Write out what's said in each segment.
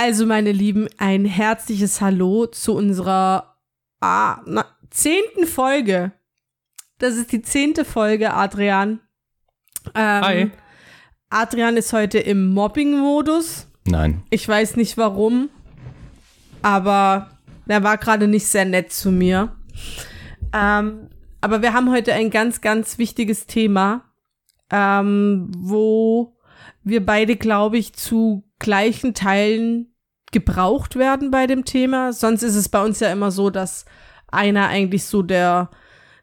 Also, meine Lieben, ein herzliches Hallo zu unserer ah, na, zehnten Folge. Das ist die zehnte Folge, Adrian. Ähm, Hi. Adrian ist heute im Mobbing-Modus. Nein. Ich weiß nicht warum, aber er war gerade nicht sehr nett zu mir. Ähm, aber wir haben heute ein ganz, ganz wichtiges Thema, ähm, wo wir beide, glaube ich, zu gleichen Teilen gebraucht werden bei dem Thema. Sonst ist es bei uns ja immer so, dass einer eigentlich so der,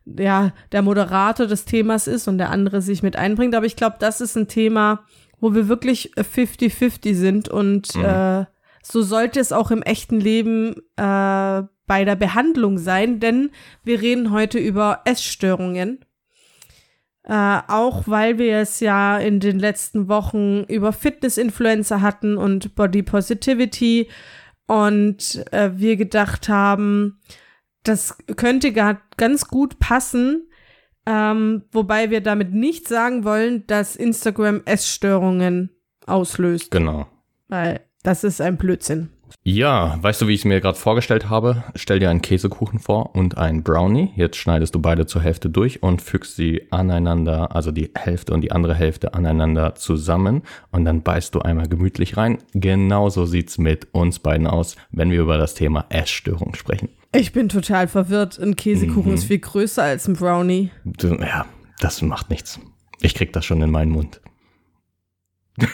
ja, der Moderator des Themas ist und der andere sich mit einbringt. Aber ich glaube, das ist ein Thema, wo wir wirklich 50-50 sind und Mhm. äh, so sollte es auch im echten Leben äh, bei der Behandlung sein, denn wir reden heute über Essstörungen. Äh, auch weil wir es ja in den letzten Wochen über Fitness-Influencer hatten und Body Positivity und äh, wir gedacht haben, das könnte gar ganz gut passen, ähm, wobei wir damit nicht sagen wollen, dass Instagram Essstörungen auslöst, Genau. weil das ist ein Blödsinn. Ja, weißt du, wie ich es mir gerade vorgestellt habe? Stell dir einen Käsekuchen vor und einen Brownie. Jetzt schneidest du beide zur Hälfte durch und fügst sie aneinander, also die Hälfte und die andere Hälfte aneinander zusammen und dann beißt du einmal gemütlich rein. Genauso sieht's mit uns beiden aus, wenn wir über das Thema Essstörung sprechen. Ich bin total verwirrt. Ein Käsekuchen Mhm. ist viel größer als ein Brownie. Du, ja, das macht nichts. Ich krieg das schon in meinen Mund.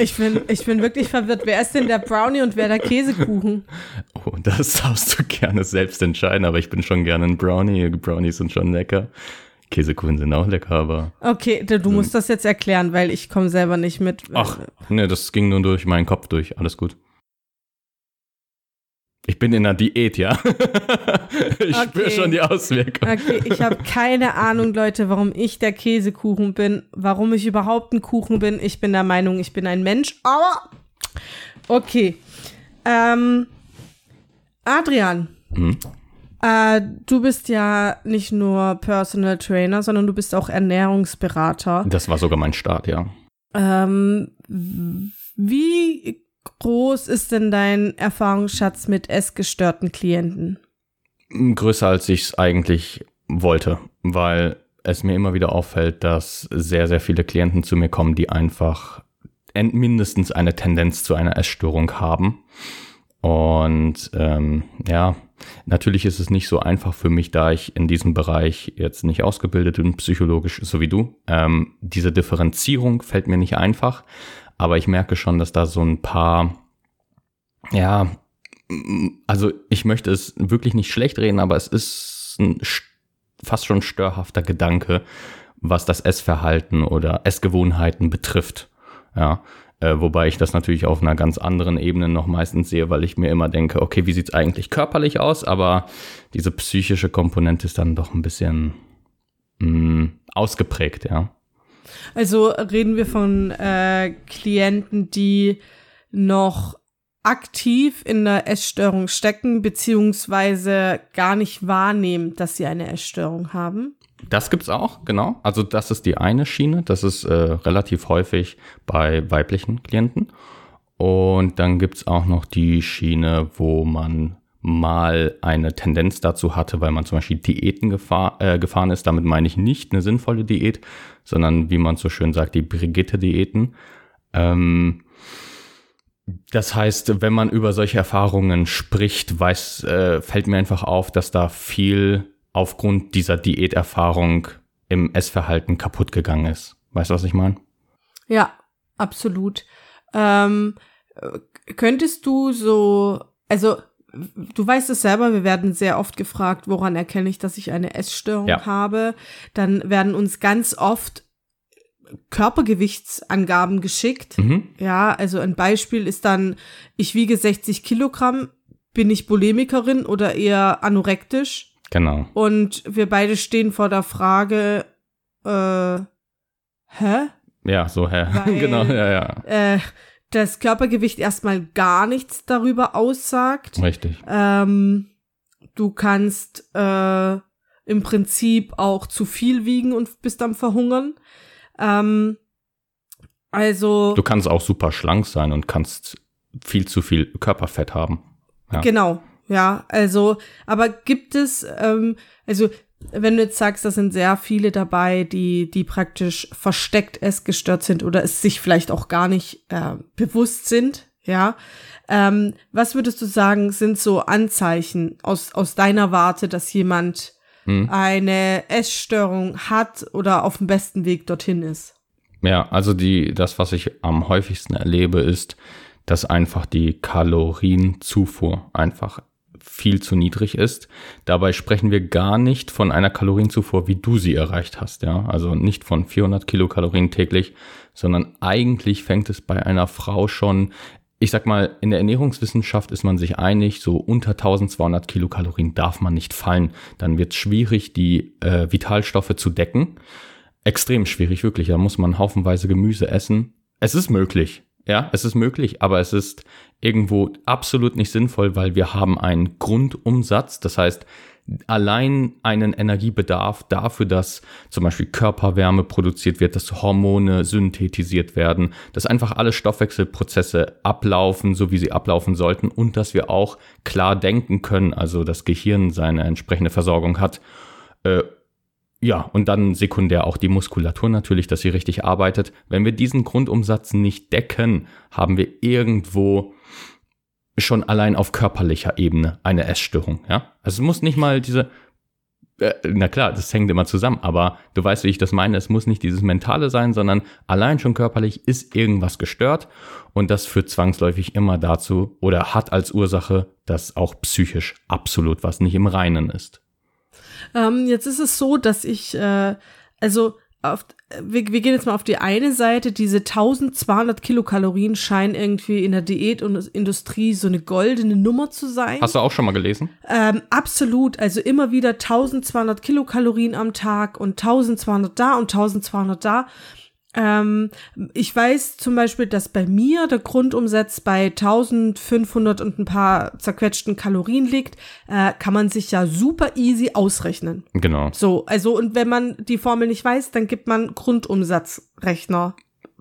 Ich bin, ich bin wirklich verwirrt. Wer ist denn der Brownie und wer der Käsekuchen? Oh, das darfst du gerne selbst entscheiden, aber ich bin schon gerne ein Brownie. Brownies sind schon lecker. Käsekuchen sind auch lecker, aber. Okay, du, du musst das jetzt erklären, weil ich komme selber nicht mit. Ach, ne, das ging nur durch meinen Kopf durch. Alles gut. Ich bin in einer Diät, ja. ich spüre Okay. schon die Auswirkungen. Okay, ich habe keine Ahnung, Leute, warum ich der Käsekuchen bin, warum ich überhaupt ein Kuchen bin. Ich bin der Meinung, ich bin ein Mensch, aber okay. Ähm, Adrian, Hm? äh, du bist ja nicht nur Personal Trainer, sondern du bist auch Ernährungsberater. Das war sogar mein Start, ja. Ähm, wie groß ist denn dein Erfahrungsschatz mit essgestörten Klienten? Größer als ich es eigentlich wollte, weil es mir immer wieder auffällt, dass sehr, sehr viele Klienten zu mir kommen, die einfach en- mindestens eine Tendenz zu einer Essstörung haben. Und ähm, ja, natürlich ist es nicht so einfach für mich, da ich in diesem Bereich jetzt nicht ausgebildet bin, psychologisch so wie du. Ähm, diese Differenzierung fällt mir nicht einfach, aber ich merke schon, dass da so ein paar, ja, also ich möchte es wirklich nicht schlecht reden, aber es ist ein st- fast schon störhafter Gedanke, was das Essverhalten oder Essgewohnheiten betrifft. Ja, äh, wobei ich das natürlich auf einer ganz anderen Ebene noch meistens sehe, weil ich mir immer denke, okay, wie sieht's eigentlich körperlich aus? Aber diese psychische Komponente ist dann doch ein bisschen mh, ausgeprägt, ja. Also reden wir von äh, Klienten, die noch aktiv in der Essstörung stecken, beziehungsweise gar nicht wahrnehmen, dass sie eine Essstörung haben. Das gibt's auch, genau. Also das ist die eine Schiene. Das ist äh, relativ häufig bei weiblichen Klienten. Und dann gibt's auch noch die Schiene, wo man mal eine Tendenz dazu hatte, weil man zum Beispiel Diäten gefahr, äh, gefahren ist. Damit meine ich nicht eine sinnvolle Diät, sondern wie man so schön sagt, die Brigitte-Diäten. Ähm, das heißt, wenn man über solche Erfahrungen spricht, weiß, äh, fällt mir einfach auf, dass da viel aufgrund dieser Diäterfahrung im Essverhalten kaputt gegangen ist. Weißt du, was ich meine? Ja, absolut. Ähm, äh, könntest du so, also du weißt es selber, wir werden sehr oft gefragt, woran erkenne ich, dass ich eine Essstörung Ja. habe. Dann werden uns ganz oft Körpergewichtsangaben geschickt. Mhm. Ja, also ein Beispiel ist dann, ich wiege 60 Kilogramm, bin ich Bulimikerin oder eher anorektisch? Genau. Und wir beide stehen vor der Frage, äh, hä? Ja, so, Herr. Weil- genau, ja, ja. Äh, das Körpergewicht erstmal gar nichts darüber aussagt. Richtig. Ähm, du kannst äh, im Prinzip auch zu viel wiegen und bist am Verhungern. Ähm, also, Du kannst auch super schlank sein und kannst viel zu viel Körperfett haben. Ja. Genau, ja. Also, aber gibt es, ähm, also wenn du jetzt sagst, da sind sehr viele dabei, die, die praktisch versteckt essgestört sind oder es sich vielleicht auch gar nicht äh, bewusst sind, ja. Ähm, was würdest du sagen, sind so Anzeichen aus, aus deiner Warte, dass jemand hm. eine Essstörung hat oder auf dem besten Weg dorthin ist? Ja, also die, das, was ich am häufigsten erlebe, ist, dass einfach die Kalorienzufuhr einfach viel zu niedrig ist. Dabei sprechen wir gar nicht von einer Kalorienzufuhr, wie du sie erreicht hast, ja. Also nicht von 400 Kilokalorien täglich, sondern eigentlich fängt es bei einer Frau schon, ich sag mal, in der Ernährungswissenschaft ist man sich einig, so unter 1200 Kilokalorien darf man nicht fallen. Dann wird es schwierig, die äh, Vitalstoffe zu decken. Extrem schwierig, wirklich. Da muss man haufenweise Gemüse essen. Es ist möglich, ja, es ist möglich, aber es ist irgendwo absolut nicht sinnvoll, weil wir haben einen Grundumsatz. Das heißt, allein einen Energiebedarf dafür, dass zum Beispiel Körperwärme produziert wird, dass Hormone synthetisiert werden, dass einfach alle Stoffwechselprozesse ablaufen, so wie sie ablaufen sollten und dass wir auch klar denken können, also das Gehirn seine entsprechende Versorgung hat. Äh, ja, und dann sekundär auch die Muskulatur natürlich, dass sie richtig arbeitet. Wenn wir diesen Grundumsatz nicht decken, haben wir irgendwo schon allein auf körperlicher Ebene eine Essstörung, ja? Also es muss nicht mal diese, äh, na klar, das hängt immer zusammen, aber du weißt, wie ich das meine, es muss nicht dieses Mentale sein, sondern allein schon körperlich ist irgendwas gestört und das führt zwangsläufig immer dazu oder hat als Ursache, dass auch psychisch absolut was nicht im Reinen ist. Ähm, jetzt ist es so, dass ich, äh, also auf, wir, wir gehen jetzt mal auf die eine Seite, diese 1200 Kilokalorien scheinen irgendwie in der Diät und Industrie so eine goldene Nummer zu sein. Hast du auch schon mal gelesen? Ähm, absolut, also immer wieder 1200 Kilokalorien am Tag und 1200 da und 1200 da. Ähm, ich weiß zum Beispiel, dass bei mir der Grundumsatz bei 1500 und ein paar zerquetschten Kalorien liegt, äh, kann man sich ja super easy ausrechnen. Genau. So, also und wenn man die Formel nicht weiß, dann gibt man Grundumsatzrechner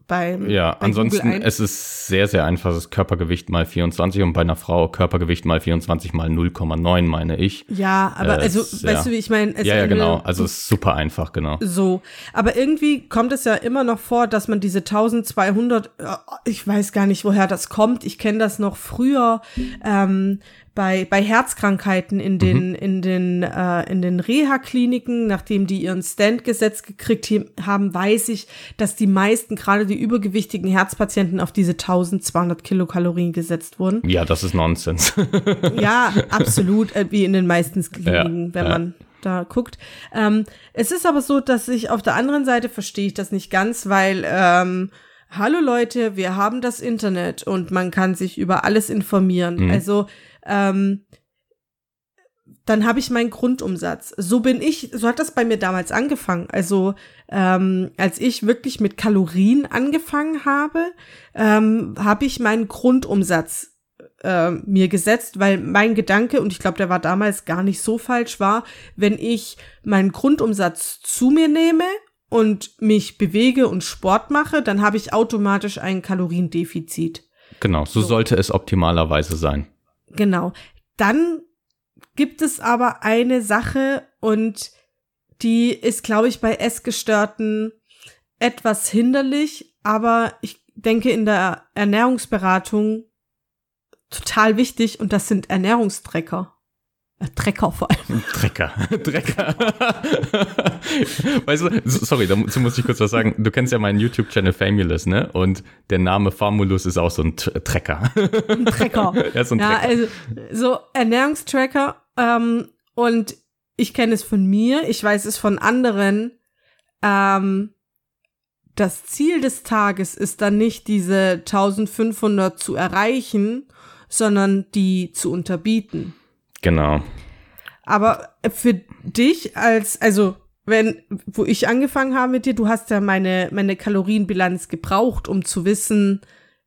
beim Ja, bei ansonsten es ist sehr, sehr einfach, das Körpergewicht mal 24 und bei einer Frau Körpergewicht mal 24 mal 0,9, meine ich. Ja, aber äh, also, es, weißt ja. du, wie ich meine? Ja, ja, genau. Also es ist super einfach, genau. So, aber irgendwie kommt es ja immer noch vor, dass man diese 1200, äh, ich weiß gar nicht, woher das kommt. Ich kenne das noch früher. Ähm, bei, bei Herzkrankheiten in den, mhm. in den, äh, in den Reha-Kliniken, nachdem die ihren Stand gesetzt gekriegt haben, weiß ich, dass die meisten, gerade die übergewichtigen Herzpatienten, auf diese 1200 Kilokalorien gesetzt wurden. Ja, das ist Nonsens. ja, absolut, äh, wie in den meisten Kliniken, ja, wenn ja. man da guckt. Ähm, es ist aber so, dass ich auf der anderen Seite verstehe ich das nicht ganz, weil ähm, Hallo Leute, wir haben das Internet und man kann sich über alles informieren. Mhm. Also ähm, dann habe ich meinen Grundumsatz. So bin ich, so hat das bei mir damals angefangen. Also ähm, als ich wirklich mit Kalorien angefangen habe, ähm, habe ich meinen Grundumsatz äh, mir gesetzt, weil mein Gedanke, und ich glaube, der war damals gar nicht so falsch, war, wenn ich meinen Grundumsatz zu mir nehme und mich bewege und Sport mache, dann habe ich automatisch ein Kaloriendefizit. Genau, so, so. sollte es optimalerweise sein. Genau. Dann gibt es aber eine Sache und die ist, glaube ich, bei Essgestörten etwas hinderlich, aber ich denke in der Ernährungsberatung total wichtig und das sind Ernährungstrecker. Trecker vor allem. Trecker. Trecker. weißt du, sorry, dazu muss ich kurz was sagen. Du kennst ja meinen YouTube-Channel Famulous, ne? Und der Name Famulus ist auch so ein Trecker. Ein Trecker. ja, so ein ja, Trecker. also so Ernährungstracker. Ähm, und ich kenne es von mir, ich weiß es von anderen. Ähm, das Ziel des Tages ist dann nicht diese 1500 zu erreichen, sondern die zu unterbieten. Genau. Aber für dich als, also wenn, wo ich angefangen habe mit dir, du hast ja meine, meine Kalorienbilanz gebraucht, um zu wissen,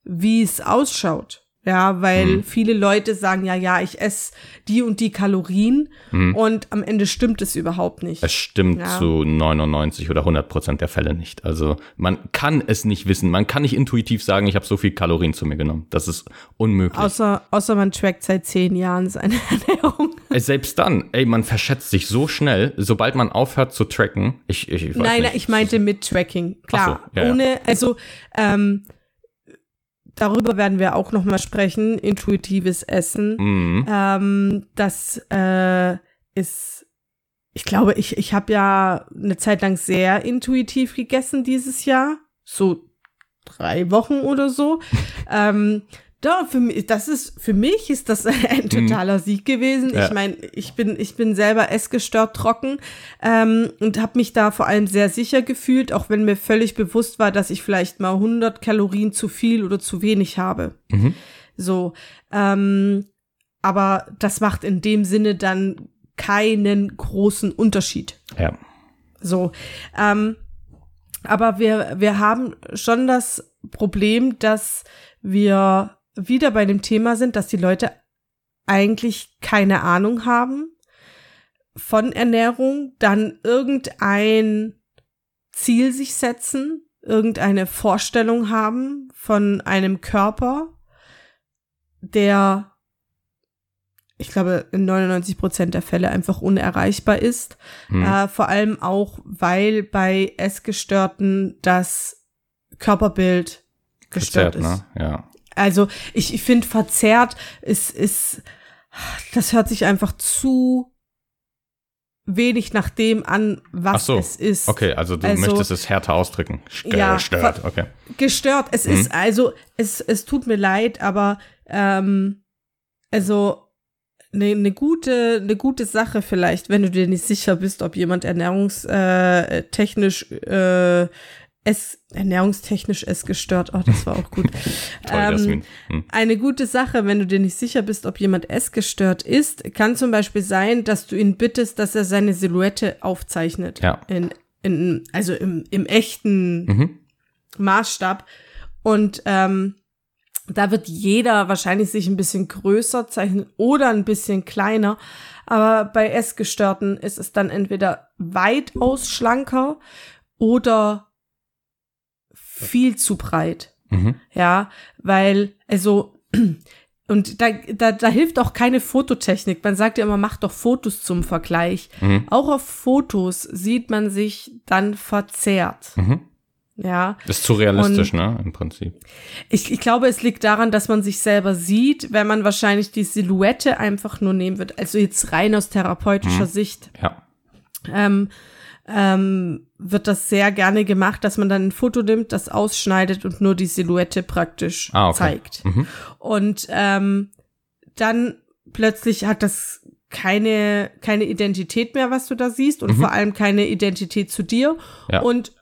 wie es ausschaut. Ja, weil mhm. viele Leute sagen ja, ja, ich esse die und die Kalorien mhm. und am Ende stimmt es überhaupt nicht. Es stimmt ja. zu 99 oder 100 Prozent der Fälle nicht. Also man kann es nicht wissen. Man kann nicht intuitiv sagen, ich habe so viel Kalorien zu mir genommen. Das ist unmöglich. Außer, außer man trackt seit zehn Jahren seine Ernährung. Selbst dann, ey, man verschätzt sich so schnell, sobald man aufhört zu tracken. Ich, ich, ich Nein, nicht. ich meinte mit Tracking. Klar, so, ja, ohne, ja. also ähm, darüber werden wir auch noch mal sprechen, intuitives Essen. Mhm. Ähm, das äh, ist, ich glaube, ich, ich habe ja eine Zeit lang sehr intuitiv gegessen dieses Jahr, so drei Wochen oder so. ähm, doch, für mich, das ist, für mich ist das ein mhm. totaler Sieg gewesen. Ja. Ich meine, ich bin, ich bin selber essgestört trocken ähm, und habe mich da vor allem sehr sicher gefühlt, auch wenn mir völlig bewusst war, dass ich vielleicht mal 100 Kalorien zu viel oder zu wenig habe. Mhm. So, ähm, aber das macht in dem Sinne dann keinen großen Unterschied. Ja. So, ähm, aber wir, wir haben schon das Problem, dass wir wieder bei dem Thema sind, dass die Leute eigentlich keine Ahnung haben von Ernährung, dann irgendein Ziel sich setzen, irgendeine Vorstellung haben von einem Körper, der, ich glaube, in 99 Prozent der Fälle einfach unerreichbar ist. Hm. Äh, vor allem auch, weil bei Essgestörten das Körperbild gestört Verzerrt, ist. Ne? Ja. Also ich, ich finde verzerrt ist, ist, das hört sich einfach zu wenig nach dem an, was so, es ist. Okay, also du also, möchtest es härter ausdrücken. Gestört, ja, okay. Gestört. Es mhm. ist also, es, es tut mir leid, aber ähm, also eine ne gute, eine gute Sache vielleicht, wenn du dir nicht sicher bist, ob jemand ernährungstechnisch äh, es ernährungstechnisch es gestört. Oh, das war auch gut. Toll, ähm, hm. Eine gute Sache, wenn du dir nicht sicher bist, ob jemand es gestört ist, kann zum Beispiel sein, dass du ihn bittest, dass er seine Silhouette aufzeichnet. Ja. In, in, also im, im echten mhm. Maßstab. Und ähm, da wird jeder wahrscheinlich sich ein bisschen größer zeichnen oder ein bisschen kleiner. Aber bei Essgestörten ist es dann entweder weitaus schlanker oder viel zu breit. Mhm. Ja, weil, also, und da, da, da hilft auch keine Fototechnik. Man sagt ja immer, mach doch Fotos zum Vergleich. Mhm. Auch auf Fotos sieht man sich dann verzerrt. Mhm. Ja. Das ist zu realistisch, und ne, im Prinzip. Ich, ich glaube, es liegt daran, dass man sich selber sieht, wenn man wahrscheinlich die Silhouette einfach nur nehmen wird. Also jetzt rein aus therapeutischer mhm. Sicht. Ja. Ähm, ähm, wird das sehr gerne gemacht, dass man dann ein Foto nimmt, das ausschneidet und nur die Silhouette praktisch ah, okay. zeigt. Mhm. Und ähm, dann plötzlich hat das keine, keine Identität mehr, was du da siehst und mhm. vor allem keine Identität zu dir. Ja. Und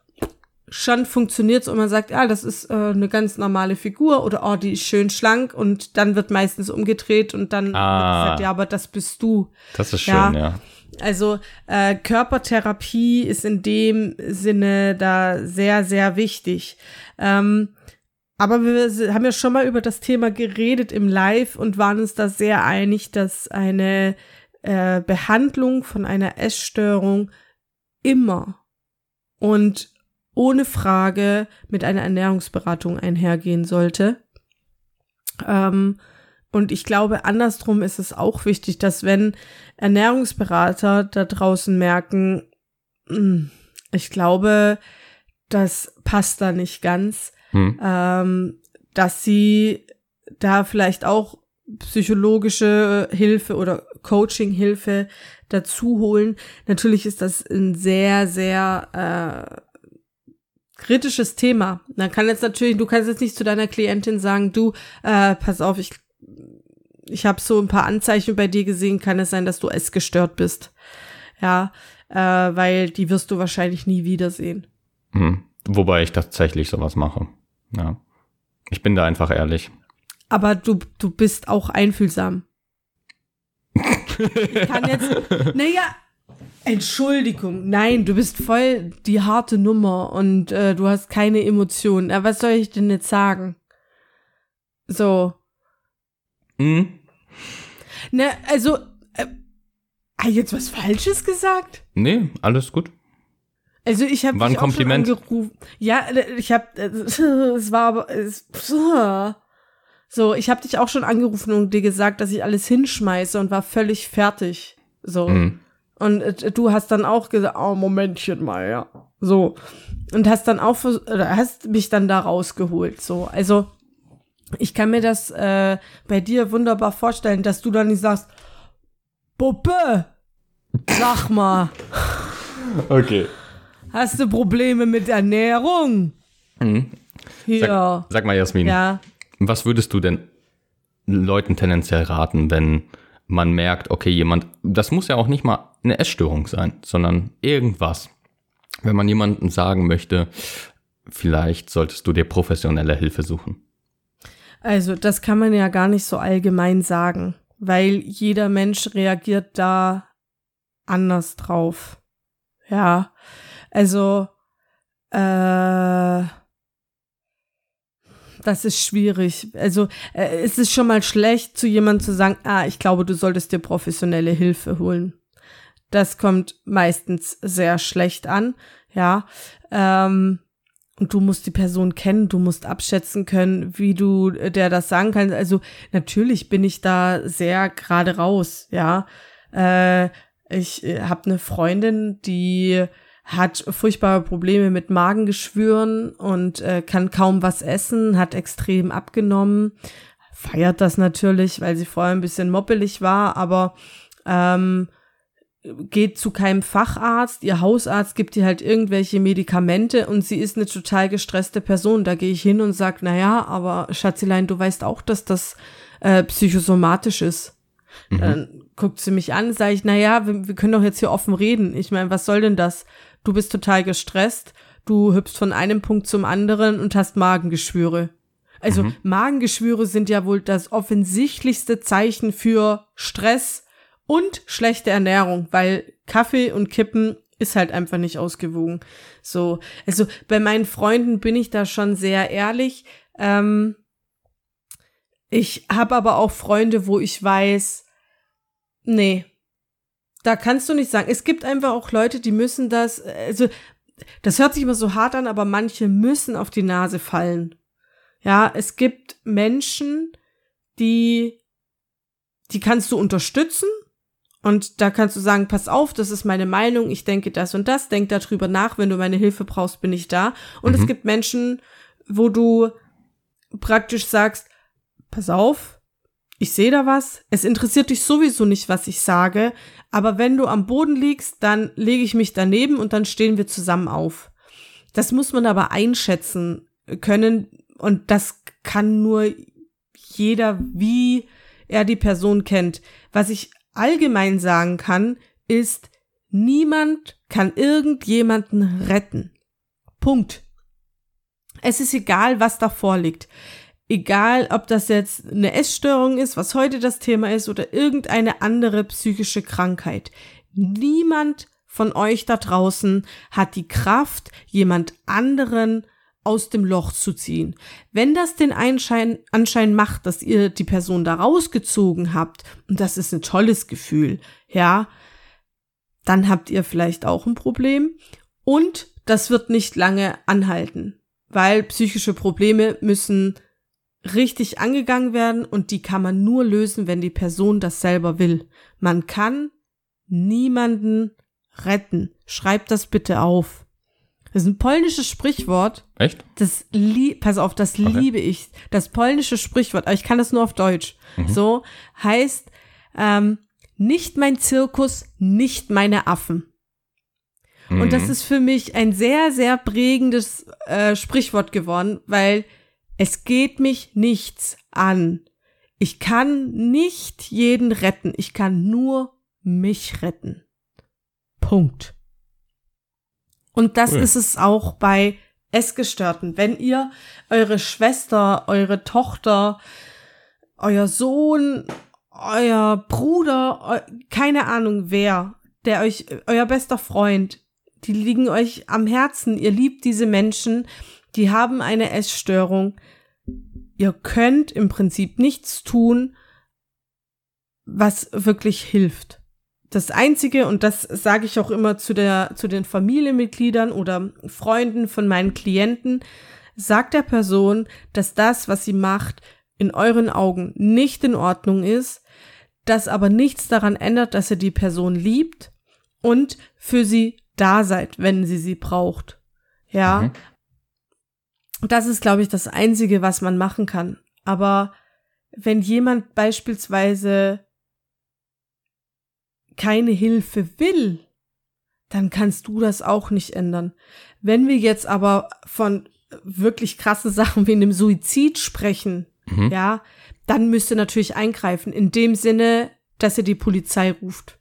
schon funktioniert's und man sagt, ja, das ist äh, eine ganz normale Figur oder oh, die ist schön schlank und dann wird meistens umgedreht und dann ah. wird gesagt, ja, aber das bist du. Das ist schön, ja. ja. Also äh, Körpertherapie ist in dem Sinne da sehr, sehr wichtig. Ähm, aber wir haben ja schon mal über das Thema geredet im Live und waren uns da sehr einig, dass eine äh, Behandlung von einer Essstörung immer und ohne Frage mit einer Ernährungsberatung einhergehen sollte. Ähm, und ich glaube, andersrum ist es auch wichtig, dass wenn Ernährungsberater da draußen merken, hm, ich glaube, das passt da nicht ganz, hm. ähm, dass sie da vielleicht auch psychologische Hilfe oder Coaching-Hilfe dazu holen. Natürlich ist das ein sehr, sehr äh, kritisches Thema. Man kann jetzt natürlich, du kannst jetzt nicht zu deiner Klientin sagen, du, äh, pass auf, ich ich habe so ein paar Anzeichen bei dir gesehen, kann es sein, dass du essgestört bist. Ja, äh, weil die wirst du wahrscheinlich nie wiedersehen. Mhm. Wobei ich tatsächlich sowas mache. Ja. Ich bin da einfach ehrlich. Aber du, du bist auch einfühlsam. ich kann jetzt, naja, Entschuldigung, nein, du bist voll die harte Nummer und äh, du hast keine Emotionen. Aber was soll ich denn jetzt sagen? So, Mhm. Ne, also, äh, ich jetzt was Falsches gesagt? Nee, alles gut. Also ich habe dich auch schon angerufen. Ja, äh, ich habe es war aber es, so, ich habe dich auch schon angerufen und dir gesagt, dass ich alles hinschmeiße und war völlig fertig. So. Mhm. Und äh, du hast dann auch gesagt, oh Momentchen mal, ja. So. Und hast dann auch oder hast mich dann da rausgeholt. So. Also ich kann mir das äh, bei dir wunderbar vorstellen, dass du dann nicht sagst, Puppe, sag mal. Okay. Hast du Probleme mit Ernährung? Mhm. Hier. Sag, sag mal, Jasmin, ja. was würdest du denn Leuten tendenziell raten, wenn man merkt, okay, jemand, das muss ja auch nicht mal eine Essstörung sein, sondern irgendwas. Wenn man jemandem sagen möchte, vielleicht solltest du dir professionelle Hilfe suchen. Also, das kann man ja gar nicht so allgemein sagen, weil jeder Mensch reagiert da anders drauf. Ja. Also, äh, das ist schwierig. Also, äh, es ist schon mal schlecht, zu jemandem zu sagen, ah, ich glaube, du solltest dir professionelle Hilfe holen. Das kommt meistens sehr schlecht an, ja. Ähm, und du musst die Person kennen, du musst abschätzen können, wie du äh, der das sagen kannst. Also natürlich bin ich da sehr gerade raus, ja. Äh, ich äh, habe eine Freundin, die hat furchtbare Probleme mit Magengeschwüren und äh, kann kaum was essen, hat extrem abgenommen, feiert das natürlich, weil sie vorher ein bisschen moppelig war, aber ähm, geht zu keinem Facharzt, ihr Hausarzt gibt ihr halt irgendwelche Medikamente und sie ist eine total gestresste Person. Da gehe ich hin und sag, na ja, aber Schatzilein, du weißt auch, dass das äh, psychosomatisch ist. Dann guckt sie mich an, sage ich, na ja, wir, wir können doch jetzt hier offen reden. Ich meine, was soll denn das? Du bist total gestresst, du hüpfst von einem Punkt zum anderen und hast Magengeschwüre. Also Magengeschwüre sind ja wohl das offensichtlichste Zeichen für Stress und schlechte Ernährung, weil Kaffee und Kippen ist halt einfach nicht ausgewogen. So, also bei meinen Freunden bin ich da schon sehr ehrlich. Ähm, ich habe aber auch Freunde, wo ich weiß, nee, da kannst du nicht sagen. Es gibt einfach auch Leute, die müssen das, also das hört sich immer so hart an, aber manche müssen auf die Nase fallen. Ja, es gibt Menschen, die, die kannst du unterstützen und da kannst du sagen, pass auf, das ist meine Meinung, ich denke das und das, denk darüber nach, wenn du meine Hilfe brauchst, bin ich da. Und es Mhm. gibt Menschen, wo du praktisch sagst, pass auf, ich sehe da was, es interessiert dich sowieso nicht, was ich sage, aber wenn du am Boden liegst, dann lege ich mich daneben und dann stehen wir zusammen auf. Das muss man aber einschätzen können und das kann nur jeder, wie er die Person kennt. Was ich allgemein sagen kann, ist, niemand kann irgendjemanden retten. Punkt. Es ist egal, was davor liegt. Egal, ob das jetzt eine Essstörung ist, was heute das Thema ist, oder irgendeine andere psychische Krankheit. Niemand von euch da draußen hat die Kraft, jemand anderen aus dem Loch zu ziehen. Wenn das den Einschein, Anschein macht, dass ihr die Person da rausgezogen habt, und das ist ein tolles Gefühl, ja, dann habt ihr vielleicht auch ein Problem und das wird nicht lange anhalten, weil psychische Probleme müssen richtig angegangen werden und die kann man nur lösen, wenn die Person das selber will. Man kann niemanden retten. Schreibt das bitte auf. Das ist ein polnisches Sprichwort. Echt? Das lie pass auf, das Okay. liebe ich. Das polnische Sprichwort, aber ich kann das nur auf Deutsch. So heißt ähm, nicht mein Zirkus, nicht meine Affen. Und das Mhm. ist für mich ein sehr, sehr prägendes äh, Sprichwort geworden, weil es geht mich nichts an. Ich kann nicht jeden retten. Ich kann nur mich retten. Punkt. Und das Cool. ist es auch bei Essgestörten. Wenn ihr eure Schwester, eure Tochter, euer Sohn, euer Bruder, eu keine Ahnung wer, der euch, euer bester Freund, die liegen euch am Herzen, ihr liebt diese Menschen, die haben eine Essstörung. Ihr könnt im Prinzip nichts tun, was wirklich hilft. Das einzige, und das sage ich auch immer zu der, zu den Familienmitgliedern oder Freunden von meinen Klienten, sagt der Person, dass das, was sie macht, in euren Augen nicht in Ordnung ist, das aber nichts daran ändert, dass ihr die Person liebt und für sie da seid, wenn sie sie braucht. Ja. Mhm. Das ist, glaube ich, das Einzige, was man machen kann. Aber wenn jemand beispielsweise keine Hilfe will, dann kannst du das auch nicht ändern. Wenn wir jetzt aber von wirklich krasse Sachen wie einem Suizid sprechen, mhm. ja, dann müsste natürlich eingreifen. In dem Sinne, dass er die Polizei ruft.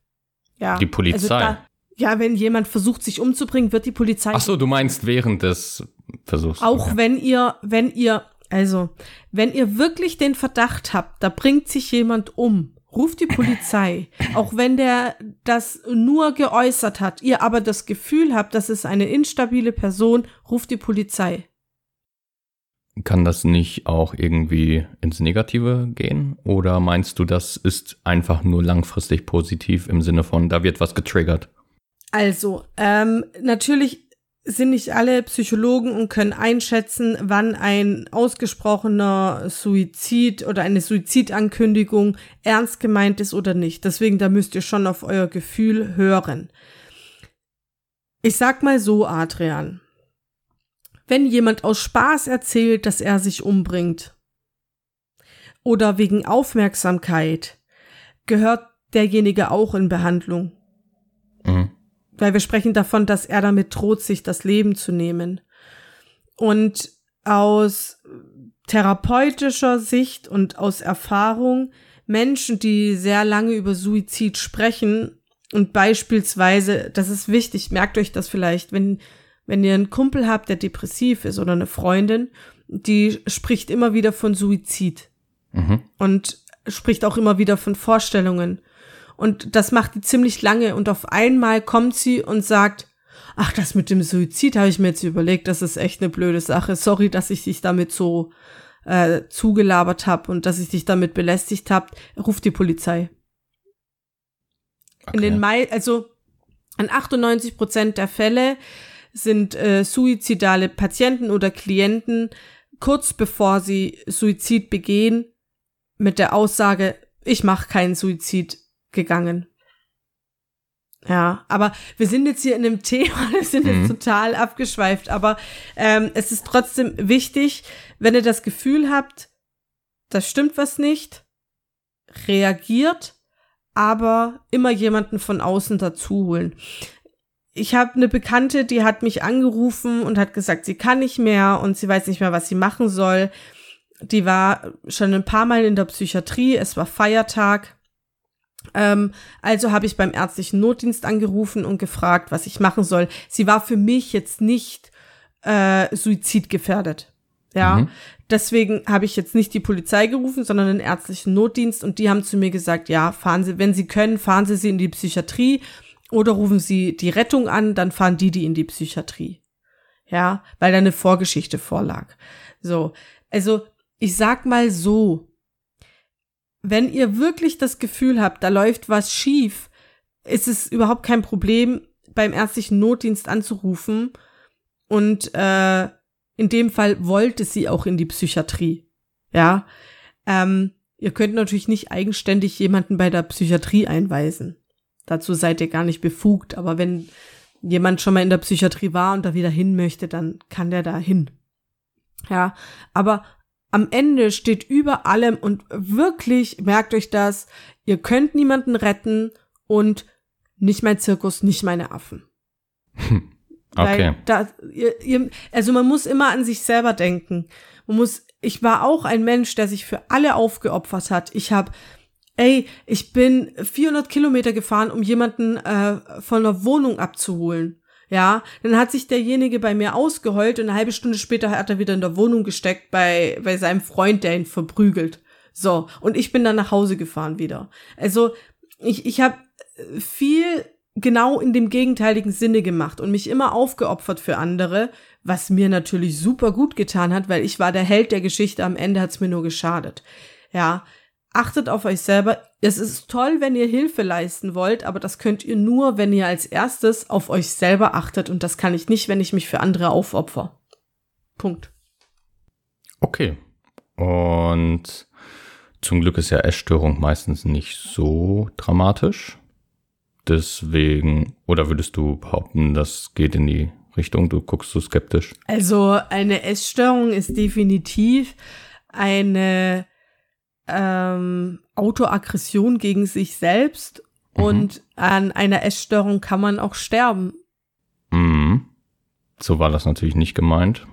Ja. Die Polizei. Also da, ja, wenn jemand versucht, sich umzubringen, wird die Polizei. Ach so, du meinst während des Versuchs. Auch okay. wenn ihr, wenn ihr, also, wenn ihr wirklich den Verdacht habt, da bringt sich jemand um, ruft die Polizei. Auch wenn der das nur geäußert hat, ihr aber das Gefühl habt, das ist eine instabile Person, ruft die Polizei. Kann das nicht auch irgendwie ins Negative gehen? Oder meinst du, das ist einfach nur langfristig positiv im Sinne von, da wird was getriggert? Also, ähm, natürlich sind nicht alle Psychologen und können einschätzen, wann ein ausgesprochener Suizid oder eine Suizidankündigung ernst gemeint ist oder nicht. Deswegen, da müsst ihr schon auf euer Gefühl hören. Ich sag mal so, Adrian wenn jemand aus Spaß erzählt, dass er sich umbringt oder wegen Aufmerksamkeit, gehört derjenige auch in Behandlung. Mhm. Weil wir sprechen davon, dass er damit droht, sich das Leben zu nehmen. Und aus therapeutischer Sicht und aus Erfahrung Menschen, die sehr lange über Suizid sprechen und beispielsweise, das ist wichtig, merkt euch das vielleicht, wenn wenn ihr einen Kumpel habt, der depressiv ist oder eine Freundin, die spricht immer wieder von Suizid mhm. und spricht auch immer wieder von Vorstellungen. Und das macht die ziemlich lange und auf einmal kommt sie und sagt, ach, das mit dem Suizid habe ich mir jetzt überlegt, das ist echt eine blöde Sache. Sorry, dass ich dich damit so äh, zugelabert habe und dass ich dich damit belästigt habe. Ruf die Polizei. Okay. In den Mai, also an 98 Prozent der Fälle sind äh, suizidale Patienten oder Klienten kurz bevor sie Suizid begehen mit der Aussage, ich mache keinen Suizid gegangen. Ja, aber wir sind jetzt hier in einem Thema, wir sind mhm. jetzt total abgeschweift, aber ähm, es ist trotzdem wichtig, wenn ihr das Gefühl habt, das stimmt was nicht, reagiert, aber immer jemanden von außen dazu holen ich habe eine Bekannte, die hat mich angerufen und hat gesagt, sie kann nicht mehr und sie weiß nicht mehr, was sie machen soll. Die war schon ein paar Mal in der Psychiatrie, es war Feiertag. Ähm, also habe ich beim ärztlichen Notdienst angerufen und gefragt, was ich machen soll. Sie war für mich jetzt nicht äh, suizidgefährdet. Ja, mhm. deswegen habe ich jetzt nicht die Polizei gerufen, sondern den ärztlichen Notdienst und die haben zu mir gesagt, ja, fahren Sie, wenn Sie können, fahren Sie sie in die Psychiatrie oder rufen sie die Rettung an, dann fahren die die in die Psychiatrie. Ja, weil da eine Vorgeschichte vorlag. So, also ich sag mal so, wenn ihr wirklich das Gefühl habt, da läuft was schief, ist es überhaupt kein Problem, beim ärztlichen Notdienst anzurufen. Und äh, in dem Fall wollte sie auch in die Psychiatrie. Ja, ähm, ihr könnt natürlich nicht eigenständig jemanden bei der Psychiatrie einweisen. Dazu seid ihr gar nicht befugt. Aber wenn jemand schon mal in der Psychiatrie war und da wieder hin möchte, dann kann der da hin. Ja, aber am Ende steht über allem und wirklich merkt euch das, ihr könnt niemanden retten und nicht mein Zirkus, nicht meine Affen. Okay. Da, ihr, ihr, also man muss immer an sich selber denken. Man muss, ich war auch ein Mensch, der sich für alle aufgeopfert hat. Ich habe ey, ich bin 400 Kilometer gefahren, um jemanden äh, von der Wohnung abzuholen. Ja, dann hat sich derjenige bei mir ausgeheult und eine halbe Stunde später hat er wieder in der Wohnung gesteckt bei, bei seinem Freund, der ihn verprügelt. So, und ich bin dann nach Hause gefahren wieder. Also, ich, ich habe viel genau in dem gegenteiligen Sinne gemacht und mich immer aufgeopfert für andere, was mir natürlich super gut getan hat, weil ich war der Held der Geschichte, am Ende hat's mir nur geschadet. Ja, achtet auf euch selber. Es ist toll, wenn ihr Hilfe leisten wollt, aber das könnt ihr nur, wenn ihr als erstes auf euch selber achtet. Und das kann ich nicht, wenn ich mich für andere aufopfer. Punkt. Okay. Und zum Glück ist ja Essstörung meistens nicht so dramatisch. Deswegen, oder würdest du behaupten, das geht in die Richtung? Du guckst so skeptisch. Also eine Essstörung ist definitiv eine ähm, Autoaggression gegen sich selbst mhm. und an einer Essstörung kann man auch sterben. Mhm. So war das natürlich nicht gemeint.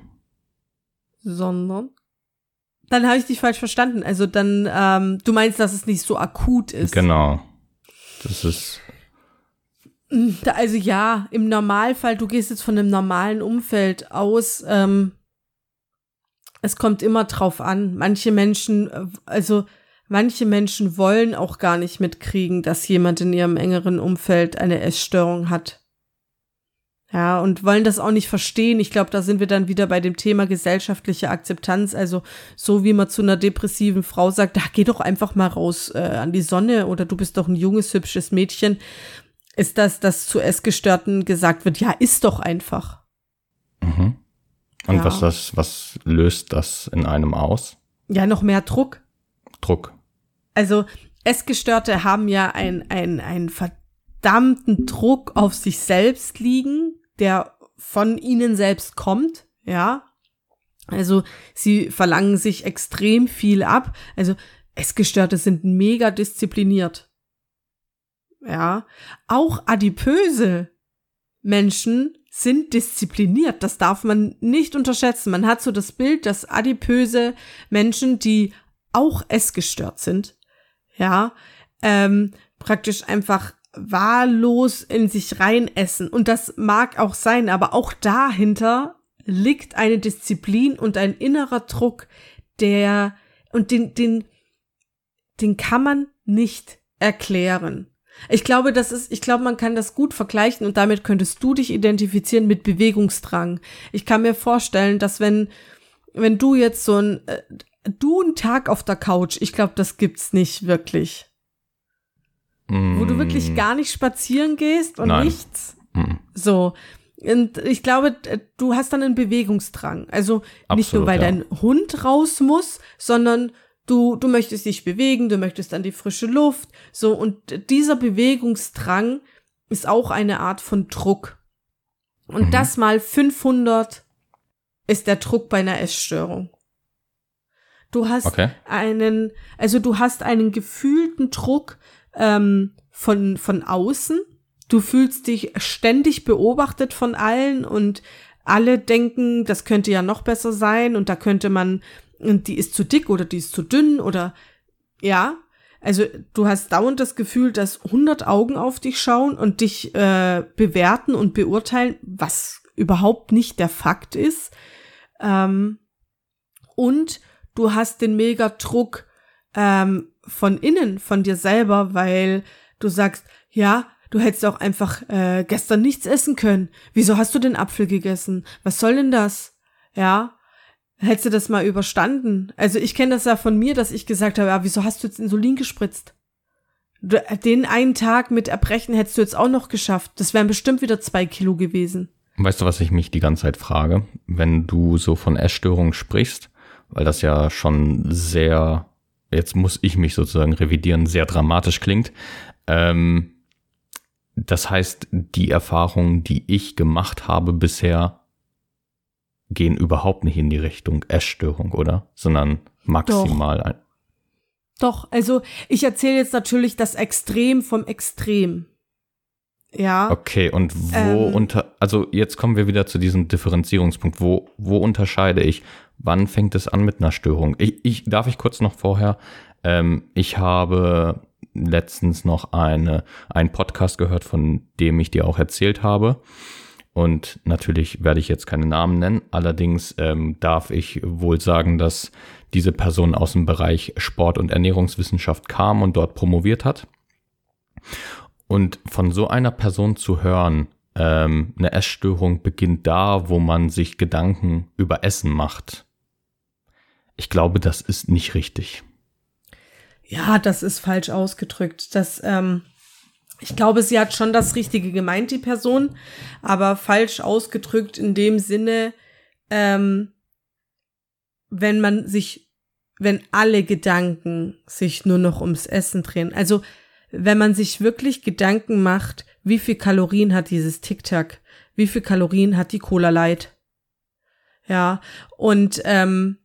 Sondern? Dann habe ich dich falsch verstanden. Also dann, ähm, du meinst, dass es nicht so akut ist. Genau. Das ist. Also ja, im Normalfall, du gehst jetzt von einem normalen Umfeld aus, ähm, es kommt immer drauf an. Manche Menschen, äh, also manche Menschen wollen auch gar nicht mitkriegen, dass jemand in ihrem engeren Umfeld eine Essstörung hat. Ja, und wollen das auch nicht verstehen. Ich glaube, da sind wir dann wieder bei dem Thema gesellschaftliche Akzeptanz. Also so wie man zu einer depressiven Frau sagt, da geh doch einfach mal raus äh, an die Sonne oder du bist doch ein junges, hübsches Mädchen, ist das, dass zu Essgestörten gesagt wird, ja, ist doch einfach. Mhm. Und ja. was das, was löst das in einem aus? Ja, noch mehr Druck. Druck. Also Essgestörte haben ja ein, ein, ein verdammten Druck auf sich selbst liegen, der von ihnen selbst kommt, ja. Also sie verlangen sich extrem viel ab. Also Essgestörte sind mega diszipliniert. Ja. Auch adipöse Menschen sind diszipliniert. Das darf man nicht unterschätzen. Man hat so das Bild, dass adipöse Menschen, die auch essgestört sind, ja, ähm, praktisch einfach wahllos in sich reinessen. Und das mag auch sein, aber auch dahinter liegt eine Disziplin und ein innerer Druck, der, und den, den, den kann man nicht erklären. Ich glaube, das ist, ich glaube, man kann das gut vergleichen und damit könntest du dich identifizieren mit Bewegungsdrang. Ich kann mir vorstellen, dass wenn, wenn du jetzt so ein, äh, du einen Tag auf der Couch, ich glaube, das gibt's nicht wirklich. Mm. Wo du wirklich mm. gar nicht spazieren gehst und Nein. nichts. Mm. So. Und ich glaube, du hast dann einen Bewegungsdrang. Also Absolut, nicht nur, weil ja. dein Hund raus muss, sondern Du, du möchtest dich bewegen, du möchtest an die frische Luft, so, und dieser Bewegungsdrang ist auch eine Art von Druck. Und mhm. das mal 500 ist der Druck bei einer Essstörung. Du hast okay. einen, also du hast einen gefühlten Druck ähm, von, von außen. Du fühlst dich ständig beobachtet von allen und alle denken, das könnte ja noch besser sein und da könnte man und die ist zu dick oder die ist zu dünn oder ja. Also du hast dauernd das Gefühl, dass 100 Augen auf dich schauen und dich äh, bewerten und beurteilen, was überhaupt nicht der Fakt ist. Ähm, und du hast den Megadruck ähm, von innen, von dir selber, weil du sagst, ja, du hättest auch einfach äh, gestern nichts essen können. Wieso hast du den Apfel gegessen? Was soll denn das? Ja, Hättest du das mal überstanden? Also ich kenne das ja von mir, dass ich gesagt habe, ja, wieso hast du jetzt Insulin gespritzt? Den einen Tag mit Erbrechen hättest du jetzt auch noch geschafft. Das wären bestimmt wieder zwei Kilo gewesen. Weißt du, was ich mich die ganze Zeit frage? Wenn du so von Essstörungen sprichst, weil das ja schon sehr, jetzt muss ich mich sozusagen revidieren, sehr dramatisch klingt. Ähm, das heißt, die Erfahrungen, die ich gemacht habe bisher, gehen überhaupt nicht in die Richtung Essstörung, oder? Sondern maximal. Doch, Doch also ich erzähle jetzt natürlich das Extrem vom Extrem. Ja. Okay, und wo ähm, unter, also jetzt kommen wir wieder zu diesem Differenzierungspunkt. Wo, wo unterscheide ich? Wann fängt es an mit einer Störung? Ich, ich darf ich kurz noch vorher, ähm, ich habe letztens noch eine, einen Podcast gehört, von dem ich dir auch erzählt habe. Und natürlich werde ich jetzt keine Namen nennen. Allerdings ähm, darf ich wohl sagen, dass diese Person aus dem Bereich Sport- und Ernährungswissenschaft kam und dort promoviert hat. Und von so einer Person zu hören, ähm, eine Essstörung beginnt da, wo man sich Gedanken über Essen macht. Ich glaube, das ist nicht richtig. ja, das ist falsch ausgedrückt. Das, ähm, ich glaube, sie hat schon das Richtige gemeint, die Person, aber falsch ausgedrückt in dem Sinne, ähm, wenn man sich, wenn alle Gedanken sich nur noch ums Essen drehen. Also, wenn man sich wirklich Gedanken macht, wie viel Kalorien hat dieses Tic-Tac? Wie viel Kalorien hat die Cola Light? Ja, und ähm,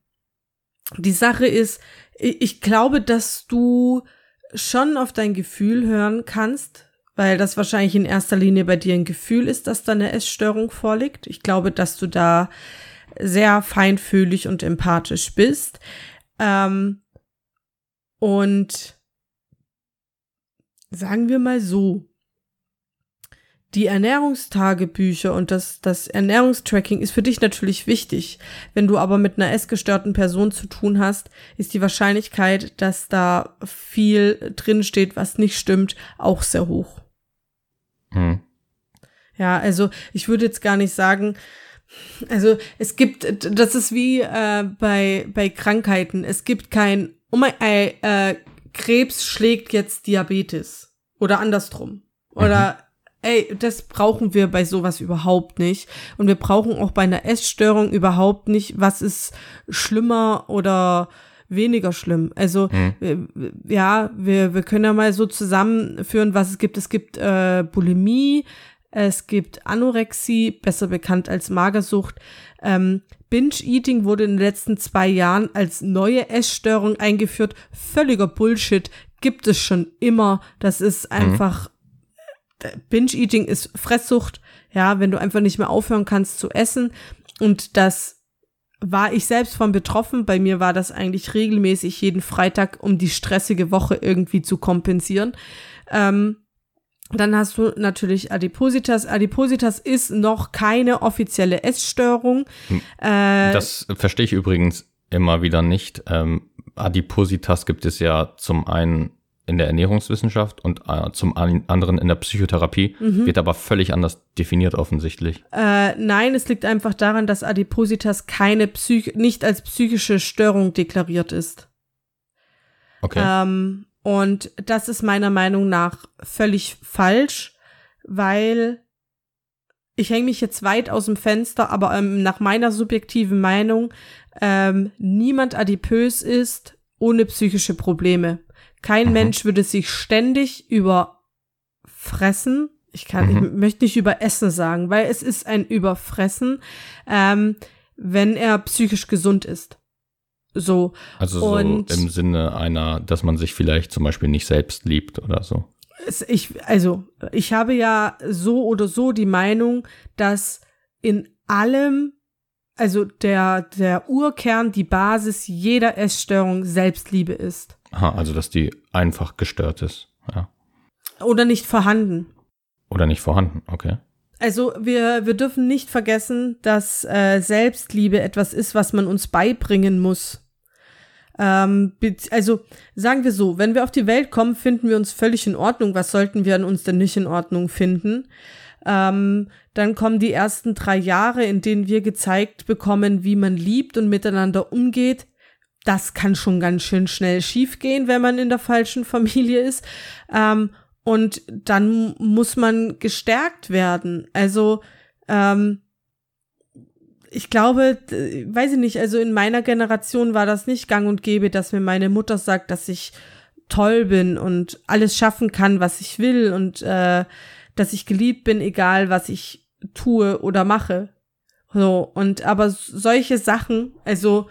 die Sache ist, ich glaube, dass du schon auf dein Gefühl hören kannst, weil das wahrscheinlich in erster Linie bei dir ein Gefühl ist, dass da eine Essstörung vorliegt. Ich glaube, dass du da sehr feinfühlig und empathisch bist. Ähm, und sagen wir mal so, die Ernährungstagebücher und das, das Ernährungstracking ist für dich natürlich wichtig. Wenn du aber mit einer essgestörten Person zu tun hast, ist die Wahrscheinlichkeit, dass da viel drinsteht, was nicht stimmt, auch sehr hoch. Mhm. Ja, also ich würde jetzt gar nicht sagen, also es gibt, das ist wie äh, bei, bei Krankheiten. Es gibt kein, oh mein, äh, äh, Krebs schlägt jetzt Diabetes. Oder andersrum. Oder mhm ey, das brauchen wir bei sowas überhaupt nicht. Und wir brauchen auch bei einer Essstörung überhaupt nicht, was ist schlimmer oder weniger schlimm. Also mhm. ja, wir, wir können ja mal so zusammenführen, was es gibt. Es gibt äh, Bulimie, es gibt Anorexie, besser bekannt als Magersucht. Ähm, Binge-Eating wurde in den letzten zwei Jahren als neue Essstörung eingeführt. Völliger Bullshit. Gibt es schon immer. Das ist mhm. einfach Binge-Eating ist Fresssucht, ja, wenn du einfach nicht mehr aufhören kannst zu essen. Und das war ich selbst von betroffen. Bei mir war das eigentlich regelmäßig jeden Freitag, um die stressige Woche irgendwie zu kompensieren. Ähm, dann hast du natürlich Adipositas. Adipositas ist noch keine offizielle Essstörung. Hm. Äh, das verstehe ich übrigens immer wieder nicht. Ähm, Adipositas gibt es ja zum einen in der Ernährungswissenschaft und äh, zum anderen in der Psychotherapie, mhm. wird aber völlig anders definiert offensichtlich. Äh, nein, es liegt einfach daran, dass Adipositas keine Psych nicht als psychische Störung deklariert ist. Okay. Ähm, und das ist meiner Meinung nach völlig falsch, weil ich hänge mich jetzt weit aus dem Fenster, aber ähm, nach meiner subjektiven Meinung ähm, niemand adipös ist ohne psychische Probleme. Kein mhm. Mensch würde sich ständig überfressen. Ich kann, mhm. ich möchte nicht über Essen sagen, weil es ist ein Überfressen, ähm, wenn er psychisch gesund ist. So. Also so im Sinne einer, dass man sich vielleicht zum Beispiel nicht selbst liebt oder so. Ich, also, ich habe ja so oder so die Meinung, dass in allem, also der, der Urkern, die Basis jeder Essstörung Selbstliebe ist. Aha, also dass die einfach gestört ist, ja. Oder nicht vorhanden. Oder nicht vorhanden, okay. Also wir, wir dürfen nicht vergessen, dass äh, Selbstliebe etwas ist, was man uns beibringen muss. Ähm, also sagen wir so, wenn wir auf die Welt kommen, finden wir uns völlig in Ordnung. Was sollten wir an uns denn nicht in Ordnung finden? Ähm, dann kommen die ersten drei Jahre, in denen wir gezeigt bekommen, wie man liebt und miteinander umgeht das kann schon ganz schön schnell schiefgehen, wenn man in der falschen Familie ist. Ähm, und dann muss man gestärkt werden. Also, ähm, ich glaube, weiß ich nicht, also in meiner Generation war das nicht gang und gäbe, dass mir meine Mutter sagt, dass ich toll bin und alles schaffen kann, was ich will und äh, dass ich geliebt bin, egal was ich tue oder mache. So, und aber solche Sachen, also